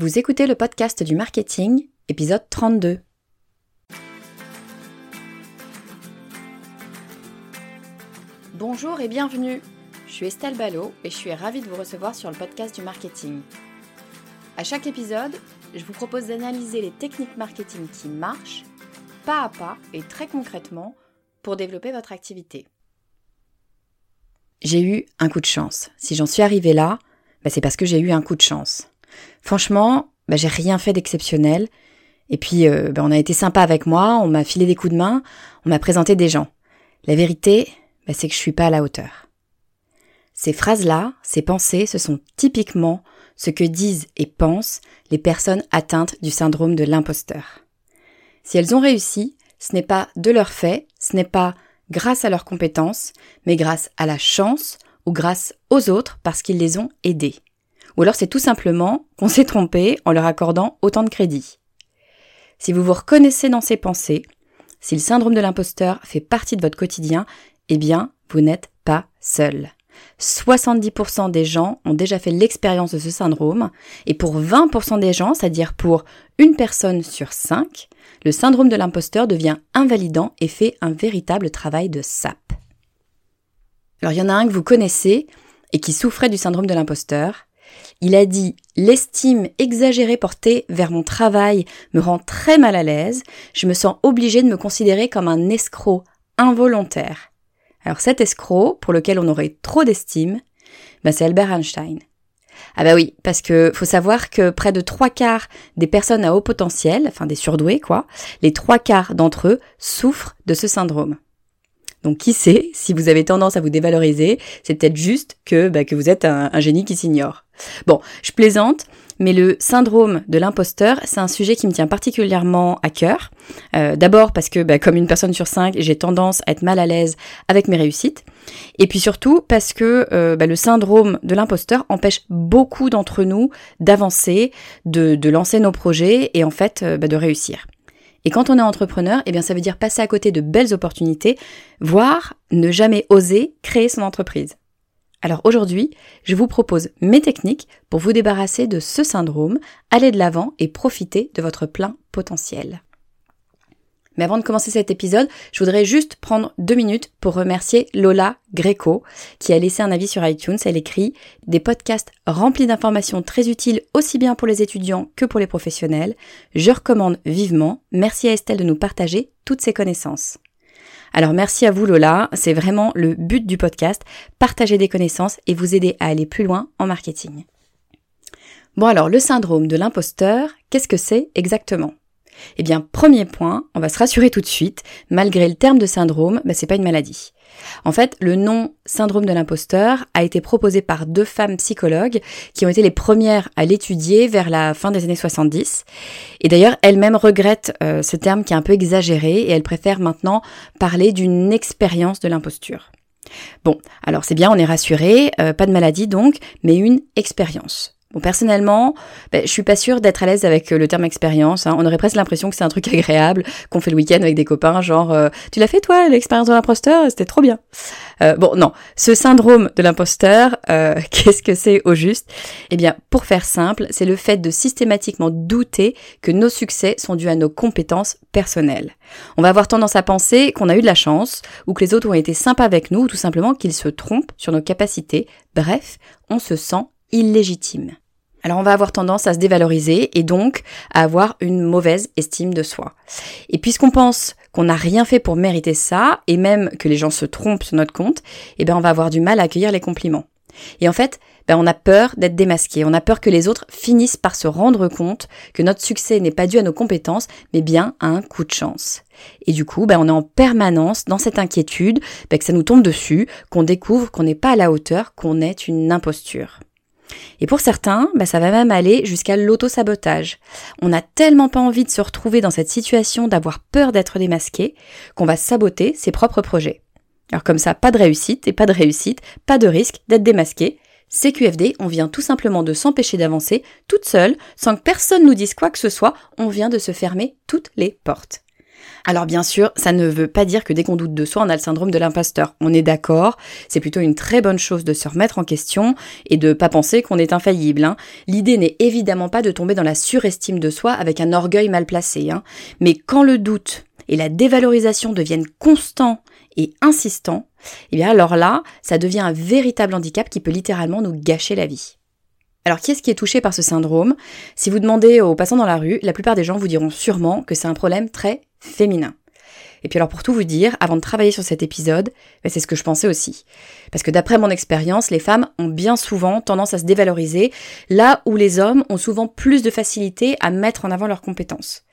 Vous écoutez le podcast du marketing, épisode 32. Bonjour et bienvenue. Je suis Estelle Ballot et je suis ravie de vous recevoir sur le podcast du marketing. À chaque épisode, je vous propose d'analyser les techniques marketing qui marchent, pas à pas et très concrètement, pour développer votre activité. J'ai eu un coup de chance. Si j'en suis arrivée là, bah, c'est parce que j'ai eu un coup de chance. Franchement, bah, j'ai rien fait d'exceptionnel. Et puis, euh, bah, on a été sympa avec moi, on m'a filé des coups de main, on m'a présenté des gens. La vérité, bah, c'est que je suis pas à la hauteur. Ces phrases-là, ces pensées, ce sont typiquement ce que disent et pensent les personnes atteintes du syndrome de l'imposteur. Si elles ont réussi, ce n'est pas de leur fait, ce n'est pas grâce à leurs compétences, mais grâce à la chance ou grâce aux autres parce qu'ils les ont aidés. Ou alors c'est tout simplement qu'on s'est trompé en leur accordant autant de crédit. Si vous vous reconnaissez dans ces pensées, si le syndrome de l'imposteur fait partie de votre quotidien, eh bien, vous n'êtes pas seul. 70% des gens ont déjà fait l'expérience de ce syndrome, et pour 20% des gens, c'est-à-dire pour une personne sur cinq, le syndrome de l'imposteur devient invalidant et fait un véritable travail de sape. Alors il y en a un que vous connaissez et qui souffrait du syndrome de l'imposteur, il a dit L'estime exagérée portée vers mon travail me rend très mal à l'aise. Je me sens obligé de me considérer comme un escroc involontaire. Alors cet escroc, pour lequel on aurait trop d'estime, bah c'est Albert Einstein. Ah bah oui, parce que faut savoir que près de trois quarts des personnes à haut potentiel, enfin des surdoués quoi, les trois quarts d'entre eux souffrent de ce syndrome. Donc qui sait, si vous avez tendance à vous dévaloriser, c'est peut-être juste que, bah, que vous êtes un, génie qui s'ignore. Bon, je plaisante, mais le syndrome de l'imposteur, c'est un sujet qui me tient particulièrement à cœur. Euh, d'abord parce que, bah, comme une personne sur cinq, j'ai tendance à être mal à l'aise avec mes réussites. Et puis surtout parce que euh, bah, le syndrome de l'imposteur empêche beaucoup d'entre nous d'avancer, de, de, lancer nos projets et en fait euh, bah, de réussir. Et quand on est entrepreneur, eh bien ça veut dire passer à côté de belles opportunités, voire ne jamais oser créer son entreprise. Alors aujourd'hui, je vous propose mes techniques pour vous débarrasser de ce syndrome, aller de l'avant et profiter de votre plein potentiel. Mais avant de commencer cet épisode, je voudrais juste prendre deux minutes pour remercier Lola Greco, qui a laissé un avis sur iTunes. Elle écrit des podcasts remplis d'informations très utiles aussi bien pour les étudiants que pour les professionnels. Je recommande vivement. Merci à Estelle de nous partager toutes ses connaissances. Alors merci à vous Lola, c'est vraiment le but du podcast, partager des connaissances et vous aider à aller plus loin en marketing. Bon alors le syndrome de l'imposteur, qu'est-ce que c'est exactement? Eh bien, premier point, on va se rassurer tout de suite, malgré le terme de syndrome, bah, c'est pas une maladie. En fait, le nom syndrome de l'imposteur a été proposé par deux femmes psychologues qui ont été les premières à l'étudier vers la fin des années 70. Et d'ailleurs, elles-mêmes regrettent euh, ce terme qui est un peu exagéré et elles préfèrent maintenant parler d'une expérience de l'imposture. Bon, alors c'est bien, on est rassuré, euh, pas de maladie donc, mais une expérience. Bon, personnellement, ben, je suis pas sûre d'être à l'aise avec euh, le terme expérience. Hein. On aurait presque l'impression que c'est un truc agréable qu'on fait le week-end avec des copains, genre euh, tu l'as fait toi l'expérience de l'imposteur, c'était trop bien. Euh, bon, non, ce syndrome de l'imposteur, qu'est-ce que c'est au juste? Eh bien, pour faire simple, c'est le fait de systématiquement douter que nos succès sont dus à nos compétences personnelles. On va avoir tendance à penser qu'on a eu de la chance, ou que les autres ont été sympas avec nous, ou tout simplement qu'ils se trompent sur nos capacités. Bref, on se sent illégitime. Alors on va avoir tendance à se dévaloriser et donc à avoir une mauvaise estime de soi. Et puisqu'on pense qu'on n'a rien fait pour mériter ça, et même que les gens se trompent sur notre compte, eh ben on va avoir du mal à accueillir les compliments. Et en fait, ben on a peur d'être démasqué, on a peur que les autres finissent par se rendre compte que notre succès n'est pas dû à nos compétences, mais bien à un coup de chance. Et du coup, ben on est en permanence dans cette inquiétude, ben que ça nous tombe dessus, qu'on découvre qu'on n'est pas à la hauteur, qu'on est une imposture. Et pour certains, bah, ça va même aller jusqu'à l'auto-sabotage. On n'a tellement pas envie de se retrouver dans cette situation d'avoir peur d'être démasqué qu'on va saboter ses propres projets. Alors comme ça, pas de réussite et pas de réussite, pas de risque d'être démasqué. CQFD, on vient tout simplement de s'empêcher d'avancer toute seule, sans que personne nous dise quoi que ce soit, on vient de se fermer toutes les portes. Alors bien sûr, ça ne veut pas dire que dès qu'on doute de soi, on a le syndrome de l'imposteur. On est d'accord, c'est plutôt une très bonne chose de se remettre en question et de pas penser qu'on est infaillible. Hein. L'idée n'est évidemment pas de tomber dans la surestime de soi avec un orgueil mal placé. Hein. Mais quand le doute et la dévalorisation deviennent constants et insistants, eh bien alors là, ça devient un véritable handicap qui peut littéralement nous gâcher la vie. Alors qui est-ce qui est touché par ce syndrome? Si vous demandez aux passants dans la rue, la plupart des gens vous diront sûrement que c'est un problème très féminin. Et puis alors pour tout vous dire, avant de travailler sur cet épisode, c'est ce que je pensais aussi. Parce que d'après mon expérience, les femmes ont bien souvent tendance à se dévaloriser, là où les hommes ont souvent plus de facilité à mettre en avant leurs compétences.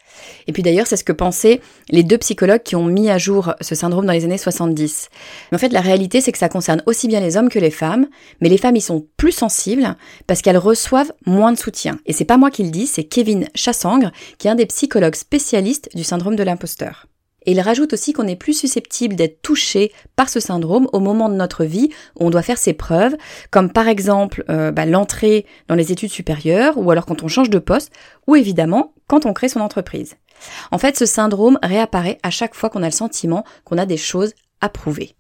Et puis d'ailleurs, c'est ce que pensaient les deux psychologues qui ont mis à jour ce syndrome dans les années 70. Mais en fait, la réalité, c'est que ça concerne aussi bien les hommes que les femmes, mais les femmes y sont plus sensibles parce qu'elles reçoivent moins de soutien. Et c'est pas moi qui le dis, c'est Kevin Chassangre, qui est un des psychologues spécialistes du syndrome de l'imposteur. Et il rajoute aussi qu'on est plus susceptible d'être touché par ce syndrome au moment de notre vie où on doit faire ses preuves, comme par exemple euh, bah, l'entrée dans les études supérieures, ou alors quand on change de poste, ou évidemment quand on crée son entreprise. En fait, ce syndrome réapparaît à chaque fois qu'on a le sentiment qu'on a des choses à prouver.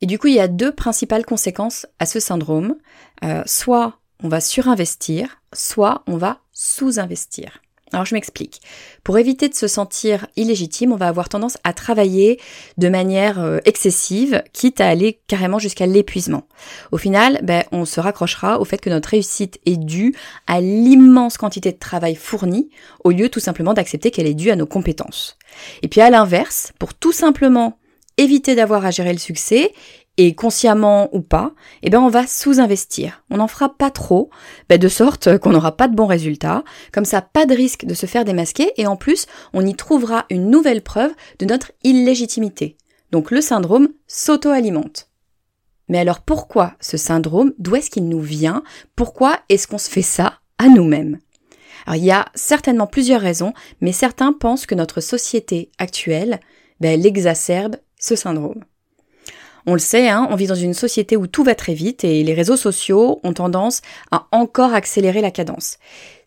Et du coup, il y a deux principales conséquences à ce syndrome. Euh, soit on va surinvestir, soit on va sous-investir. Alors je m'explique. Pour éviter de se sentir illégitime, on va avoir tendance à travailler de manière euh, excessive, quitte à aller carrément jusqu'à l'épuisement. Au final, ben, on se raccrochera au fait que notre réussite est due à l'immense quantité de travail fourni, au lieu tout simplement d'accepter qu'elle est due à nos compétences. Et puis à l'inverse, pour tout simplement éviter d'avoir à gérer le succès et consciemment ou pas, eh ben on va sous-investir. On n'en fera pas trop, ben de sorte qu'on n'aura pas de bons résultats. Comme ça, pas de risque de se faire démasquer et en plus, on y trouvera une nouvelle preuve de notre illégitimité. Donc le syndrome s'auto-alimente. Mais alors pourquoi ce syndrome? D'où est-ce qu'il nous vient? Pourquoi est-ce qu'on se fait ça à nous-mêmes? Alors il y a certainement plusieurs raisons, mais certains pensent que notre société actuelle, ben, elle exacerbe ce syndrome. On le sait, hein, on vit dans une société où tout va très vite et les réseaux sociaux ont tendance à encore accélérer la cadence.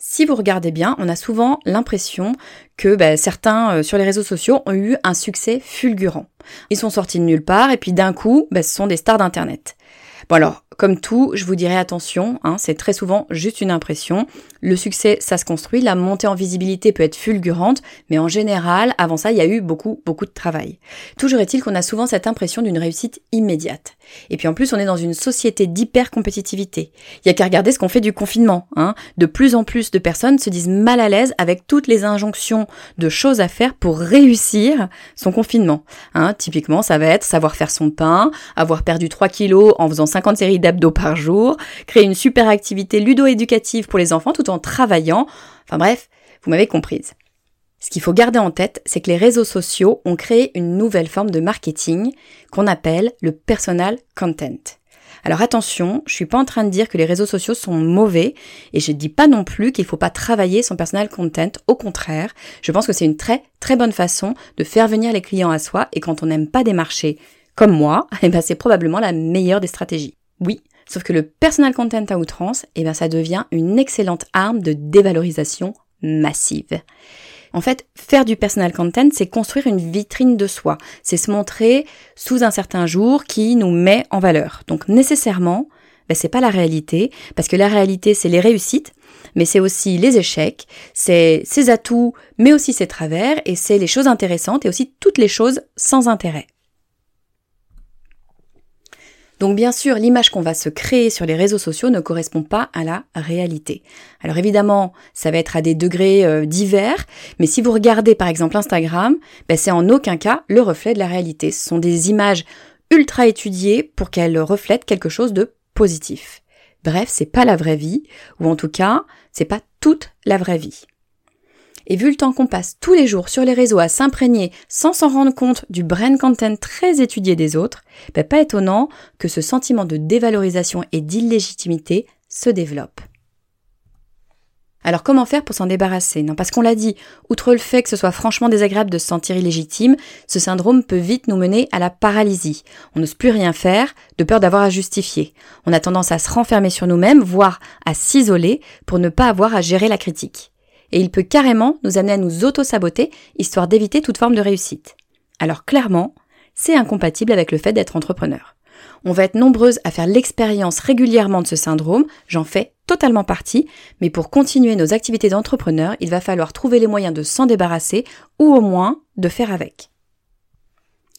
Si vous regardez bien, on a souvent l'impression que bah, certains euh, sur les réseaux sociaux ont eu un succès fulgurant. Ils sont sortis de nulle part et puis d'un coup, bah, ce sont des stars d'Internet. Bon alors, comme tout, je vous dirais attention, hein, c'est très souvent juste une impression. Le succès, ça se construit, la montée en visibilité peut être fulgurante, mais en général, avant ça, il y a eu beaucoup, beaucoup de travail. Toujours est-il qu'on a souvent cette impression d'une réussite immédiate. Et puis en plus, on est dans une société d'hyper-compétitivité. Il y a qu'à regarder ce qu'on fait du confinement. Hein. De plus en plus de personnes se disent mal à l'aise avec toutes les injonctions de choses à faire pour réussir son confinement. Hein. Typiquement, ça va être savoir faire son pain, avoir perdu 3 kilos en faisant 50 séries d'abdos par jour, créer une super activité ludo-éducative pour les enfants tout en travaillant. Enfin bref, vous m'avez comprise. Ce qu'il faut garder en tête, c'est que les réseaux sociaux ont créé une nouvelle forme de marketing qu'on appelle le personal content. Alors attention, je suis pas en train de dire que les réseaux sociaux sont mauvais et je dis pas non plus qu'il faut pas travailler son personal content. Au contraire, je pense que c'est une très très bonne façon de faire venir les clients à soi et quand on n'aime pas des marchés comme moi, eh ben c'est probablement la meilleure des stratégies. Oui, sauf que le personal content à outrance, eh ben ça devient une excellente arme de dévalorisation massive. En fait, faire du personal content, c'est construire une vitrine de soi. C'est se montrer sous un certain jour qui nous met en valeur. Donc nécessairement, ben, c'est pas la réalité, parce que la réalité, c'est les réussites, mais c'est aussi les échecs, c'est ses atouts, mais aussi ses travers, et c'est les choses intéressantes et aussi toutes les choses sans intérêt. Donc bien sûr, l'image qu'on va se créer sur les réseaux sociaux ne correspond pas à la réalité. Alors évidemment, ça va être à des degrés euh, divers, mais si vous regardez par exemple Instagram, ben, c'est en aucun cas le reflet de la réalité. Ce sont des images ultra étudiées pour qu'elles reflètent quelque chose de positif. Bref, c'est pas la vraie vie, ou en tout cas, c'est pas toute la vraie vie. Et vu le temps qu'on passe tous les jours sur les réseaux à s'imprégner sans s'en rendre compte du brain content très étudié des autres, ben pas étonnant que ce sentiment de dévalorisation et d'illégitimité se développe. Alors comment faire pour s'en débarrasser? Non, parce qu'on l'a dit, outre le fait que ce soit franchement désagréable de se sentir illégitime, ce syndrome peut vite nous mener à la paralysie. On n'ose plus rien faire, de peur d'avoir à justifier. On a tendance à se renfermer sur nous-mêmes, voire à s'isoler pour ne pas avoir à gérer la critique. Et il peut carrément nous amener à nous auto-saboter, histoire d'éviter toute forme de réussite. Alors clairement, c'est incompatible avec le fait d'être entrepreneur. On va être nombreuses à faire l'expérience régulièrement de ce syndrome, j'en fais totalement partie, mais pour continuer nos activités d'entrepreneur, il va falloir trouver les moyens de s'en débarrasser ou au moins de faire avec.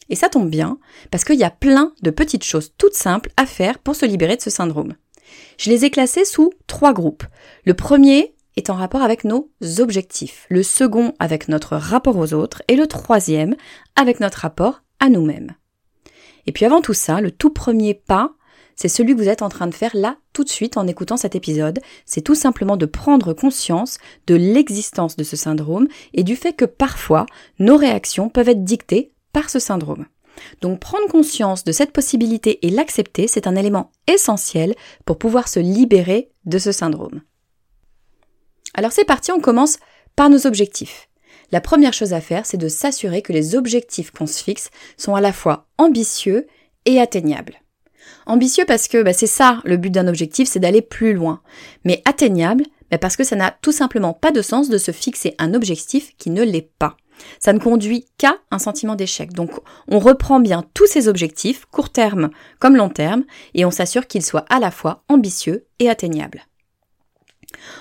Et ça tombe bien, parce qu'il y a plein de petites choses toutes simples à faire pour se libérer de ce syndrome. Je les ai classés sous trois groupes. Le premier est en rapport avec nos objectifs, le second avec notre rapport aux autres et le troisième avec notre rapport à nous-mêmes. Et puis avant tout ça, le tout premier pas, c'est celui que vous êtes en train de faire là tout de suite en écoutant cet épisode, c'est tout simplement de prendre conscience de l'existence de ce syndrome et du fait que parfois nos réactions peuvent être dictées par ce syndrome. Donc prendre conscience de cette possibilité et l'accepter, c'est un élément essentiel pour pouvoir se libérer de ce syndrome. Alors c'est parti, on commence par nos objectifs. La première chose à faire, c'est de s'assurer que les objectifs qu'on se fixe sont à la fois ambitieux et atteignables. Ambitieux parce que bah, c'est ça le but d'un objectif, c'est d'aller plus loin. Mais atteignable bah, parce que ça n'a tout simplement pas de sens de se fixer un objectif qui ne l'est pas. Ça ne conduit qu'à un sentiment d'échec. Donc on reprend bien tous ces objectifs, court terme comme long terme, et on s'assure qu'ils soient à la fois ambitieux et atteignables.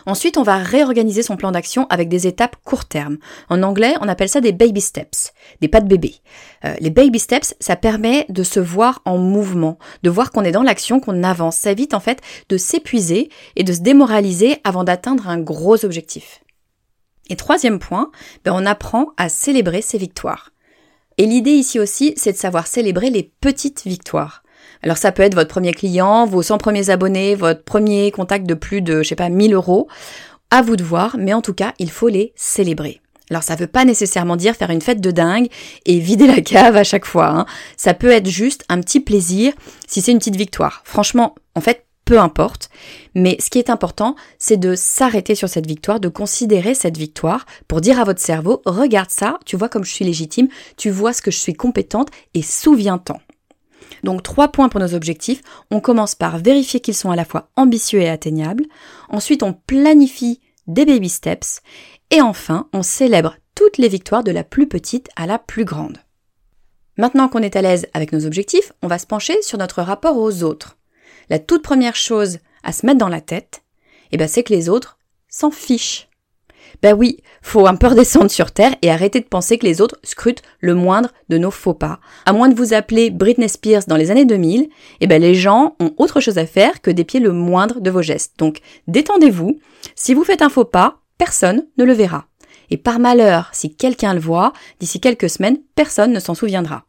Ensuite, on va réorganiser son plan d'action avec des étapes court terme. En anglais, on appelle ça des baby steps, des pas de bébé. Euh, les baby steps, ça permet de se voir en mouvement, de voir qu'on est dans l'action, qu'on avance. Ça évite en fait de s'épuiser et de se démoraliser avant d'atteindre un gros objectif. Et troisième point, ben on apprend à célébrer ses victoires. Et l'idée ici aussi, c'est de savoir célébrer les petites victoires. Alors ça peut être votre premier client, vos 100 premiers abonnés, votre premier contact de plus de, je sais pas, 1000 euros. À vous de voir, mais en tout cas, il faut les célébrer. Alors ça veut pas nécessairement dire faire une fête de dingue et vider la cave à chaque fois. Hein. Ça peut être juste un petit plaisir si c'est une petite victoire. Franchement, en fait, peu importe. Mais ce qui est important, c'est de s'arrêter sur cette victoire, de considérer cette victoire pour dire à votre cerveau, regarde ça, tu vois comme je suis légitime, tu vois ce que je suis compétente et souviens-t'en. Donc trois points pour nos objectifs. On commence par vérifier qu'ils sont à la fois ambitieux et atteignables. Ensuite, on planifie des baby steps. Et enfin, on célèbre toutes les victoires de la plus petite à la plus grande. Maintenant qu'on est à l'aise avec nos objectifs, on va se pencher sur notre rapport aux autres. La toute première chose à se mettre dans la tête, eh ben, c'est que les autres s'en fichent. Ben oui, faut un peu redescendre sur terre et arrêter de penser que les autres scrutent le moindre de nos faux pas. À moins de vous appeler Britney Spears dans les années 2000, eh ben les gens ont autre chose à faire que d'épier le moindre de vos gestes. Donc détendez-vous. Si vous faites un faux pas, personne ne le verra. Et par malheur, si quelqu'un le voit, d'ici quelques semaines, personne ne s'en souviendra.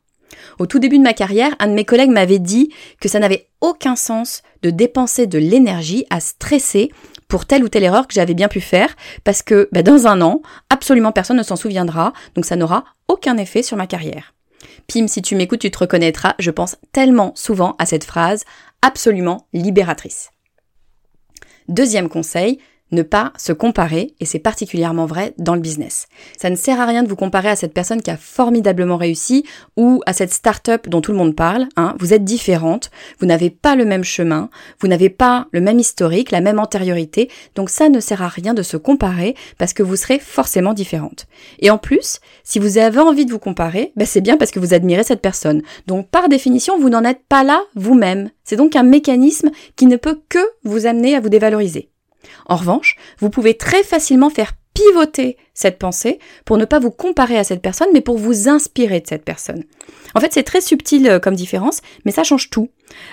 Au tout début de ma carrière, un de mes collègues m'avait dit que ça n'avait aucun sens de dépenser de l'énergie à stresser pour telle ou telle erreur que j'avais bien pu faire, parce que bah, dans un an, absolument personne ne s'en souviendra, donc ça n'aura aucun effet sur ma carrière. Pim, si tu m'écoutes, tu te reconnaîtras, je pense tellement souvent à cette phrase absolument libératrice. Deuxième conseil, ne pas se comparer, et c'est particulièrement vrai dans le business. Ça ne sert à rien de vous comparer à cette personne qui a formidablement réussi ou à cette start-up dont tout le monde parle. Hein. Vous êtes différente, vous n'avez pas le même chemin, vous n'avez pas le même historique, la même antériorité, donc ça ne sert à rien de se comparer parce que vous serez forcément différente. Et en plus, si vous avez envie de vous comparer, ben c'est bien parce que vous admirez cette personne. Donc par définition, vous n'en êtes pas là vous-même. C'est donc un mécanisme qui ne peut que vous amener à vous dévaloriser. En revanche, vous pouvez très facilement faire pivoter cette pensée pour ne pas vous comparer à cette personne, mais pour vous inspirer de cette personne. En fait, c'est très subtil euh, comme différence, mais ça change tout.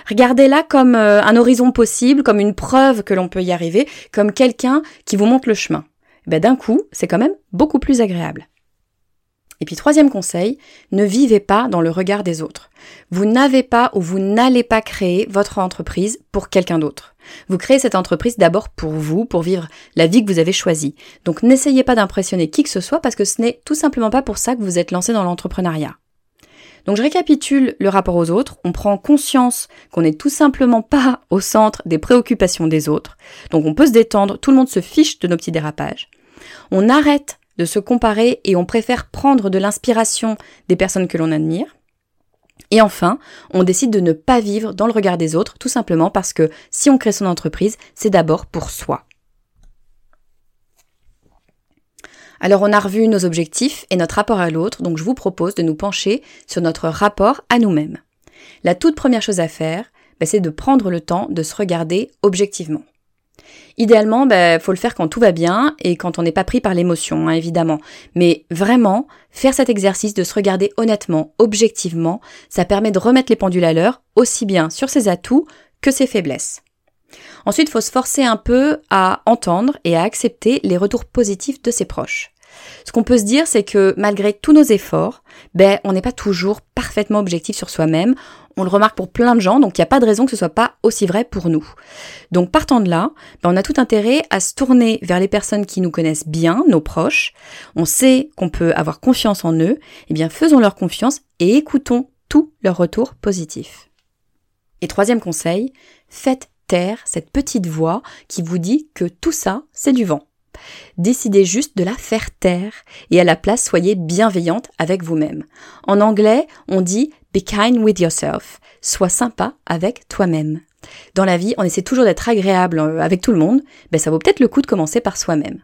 Regardez-la comme euh, un horizon possible, comme une preuve que l'on peut y arriver, comme quelqu'un qui vous montre le chemin. Ben, D'un coup, c'est quand même beaucoup plus agréable. Et puis troisième conseil, ne vivez pas dans le regard des autres. Vous n'avez pas ou vous n'allez pas créer votre entreprise pour quelqu'un d'autre. Vous créez cette entreprise d'abord pour vous, pour vivre la vie que vous avez choisie. Donc n'essayez pas d'impressionner qui que ce soit parce que ce n'est tout simplement pas pour ça que vous êtes lancé dans l'entrepreneuriat. Donc je récapitule le rapport aux autres, on prend conscience qu'on n'est tout simplement pas au centre des préoccupations des autres, donc on peut se détendre, tout le monde se fiche de nos petits dérapages. On arrête de se comparer et on préfère prendre de l'inspiration des personnes que l'on admire. Et enfin, on décide de ne pas vivre dans le regard des autres, tout simplement parce que si on crée son entreprise, c'est d'abord pour soi. Alors on a revu nos objectifs et notre rapport à l'autre, donc je vous propose de nous pencher sur notre rapport à nous-mêmes. La toute première chose à faire, bah, c'est de prendre le temps de se regarder objectivement. Idéalement, il bah, faut le faire quand tout va bien et quand on n'est pas pris par l'émotion, hein, évidemment. Mais vraiment, faire cet exercice de se regarder honnêtement, objectivement, ça permet de remettre les pendules à l'heure, aussi bien sur ses atouts que ses faiblesses. Ensuite, il faut se forcer un peu à entendre et à accepter les retours positifs de ses proches. Ce qu'on peut se dire, c'est que malgré tous nos efforts, ben, on n'est pas toujours parfaitement objectif sur soi-même. On le remarque pour plein de gens, donc il n'y a pas de raison que ce soit pas aussi vrai pour nous. Donc partant de là, ben, on a tout intérêt à se tourner vers les personnes qui nous connaissent bien, nos proches. On sait qu'on peut avoir confiance en eux. Eh bien, faisons leur confiance et écoutons tous leurs retours positifs. Et troisième conseil, faites taire cette petite voix qui vous dit que tout ça, c'est du vent. Décidez juste de la faire taire et à la place soyez bienveillante avec vous-même. En anglais, on dit be kind with yourself. Sois sympa avec toi-même. Dans la vie, on essaie toujours d'être agréable euh, avec tout le monde, ben ça vaut peut-être le coup de commencer par soi-même.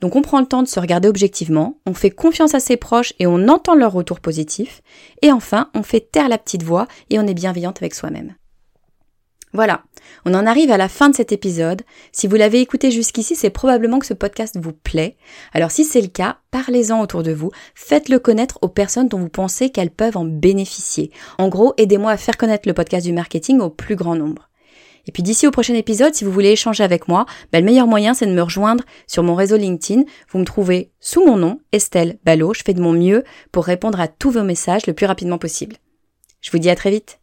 Donc on prend le temps de se regarder objectivement, on fait confiance à ses proches et on entend leurs retours positifs, et enfin on fait taire la petite voix et on est bienveillante avec soi-même. Voilà, on en arrive à la fin de cet épisode. Si vous l'avez écouté jusqu'ici, c'est probablement que ce podcast vous plaît. Alors si c'est le cas, parlez-en autour de vous, faites-le connaître aux personnes dont vous pensez qu'elles peuvent en bénéficier. En gros, aidez-moi à faire connaître le podcast du marketing au plus grand nombre. Et puis d'ici au prochain épisode, si vous voulez échanger avec moi, ben, le meilleur moyen c'est de me rejoindre sur mon réseau LinkedIn. Vous me trouvez sous mon nom, Estelle Ballot. Je fais de mon mieux pour répondre à tous vos messages le plus rapidement possible. Je vous dis à très vite.